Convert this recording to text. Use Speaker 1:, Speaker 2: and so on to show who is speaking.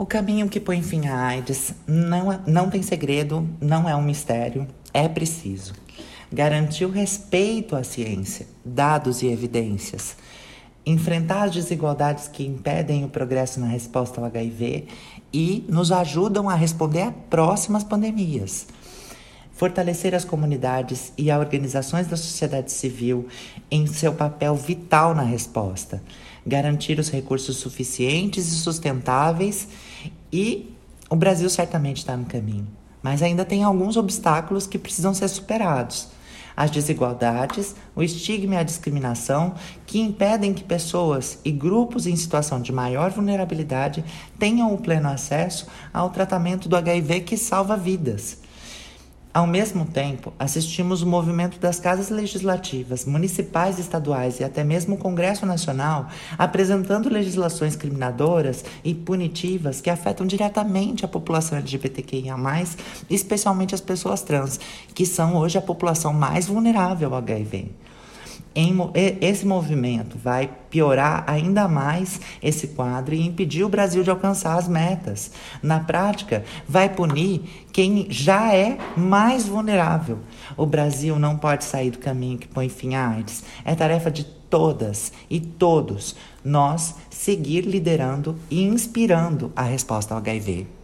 Speaker 1: O caminho que põe fim à AIDS não, é, não tem segredo, não é um mistério, é preciso. Garantir o respeito à ciência, dados e evidências, enfrentar as desigualdades que impedem o progresso na resposta ao HIV e nos ajudam a responder a próximas pandemias. Fortalecer as comunidades e as organizações da sociedade civil em seu papel vital na resposta. Garantir os recursos suficientes e sustentáveis e o Brasil certamente está no caminho, mas ainda tem alguns obstáculos que precisam ser superados. As desigualdades, o estigma e a discriminação que impedem que pessoas e grupos em situação de maior vulnerabilidade tenham o pleno acesso ao tratamento do HIV que salva vidas. Ao mesmo tempo, assistimos o movimento das casas legislativas, municipais, estaduais e até mesmo o Congresso Nacional apresentando legislações criminadoras e punitivas que afetam diretamente a população LGBTQIA, especialmente as pessoas trans, que são hoje a população mais vulnerável ao HIV em, esse movimento vai piorar ainda mais esse quadro e impedir o Brasil de alcançar as metas. Na prática, vai punir quem já é mais vulnerável. O Brasil não pode sair do caminho que põe fim à AIDS. É tarefa de todas e todos nós seguir liderando e inspirando a resposta ao HIV.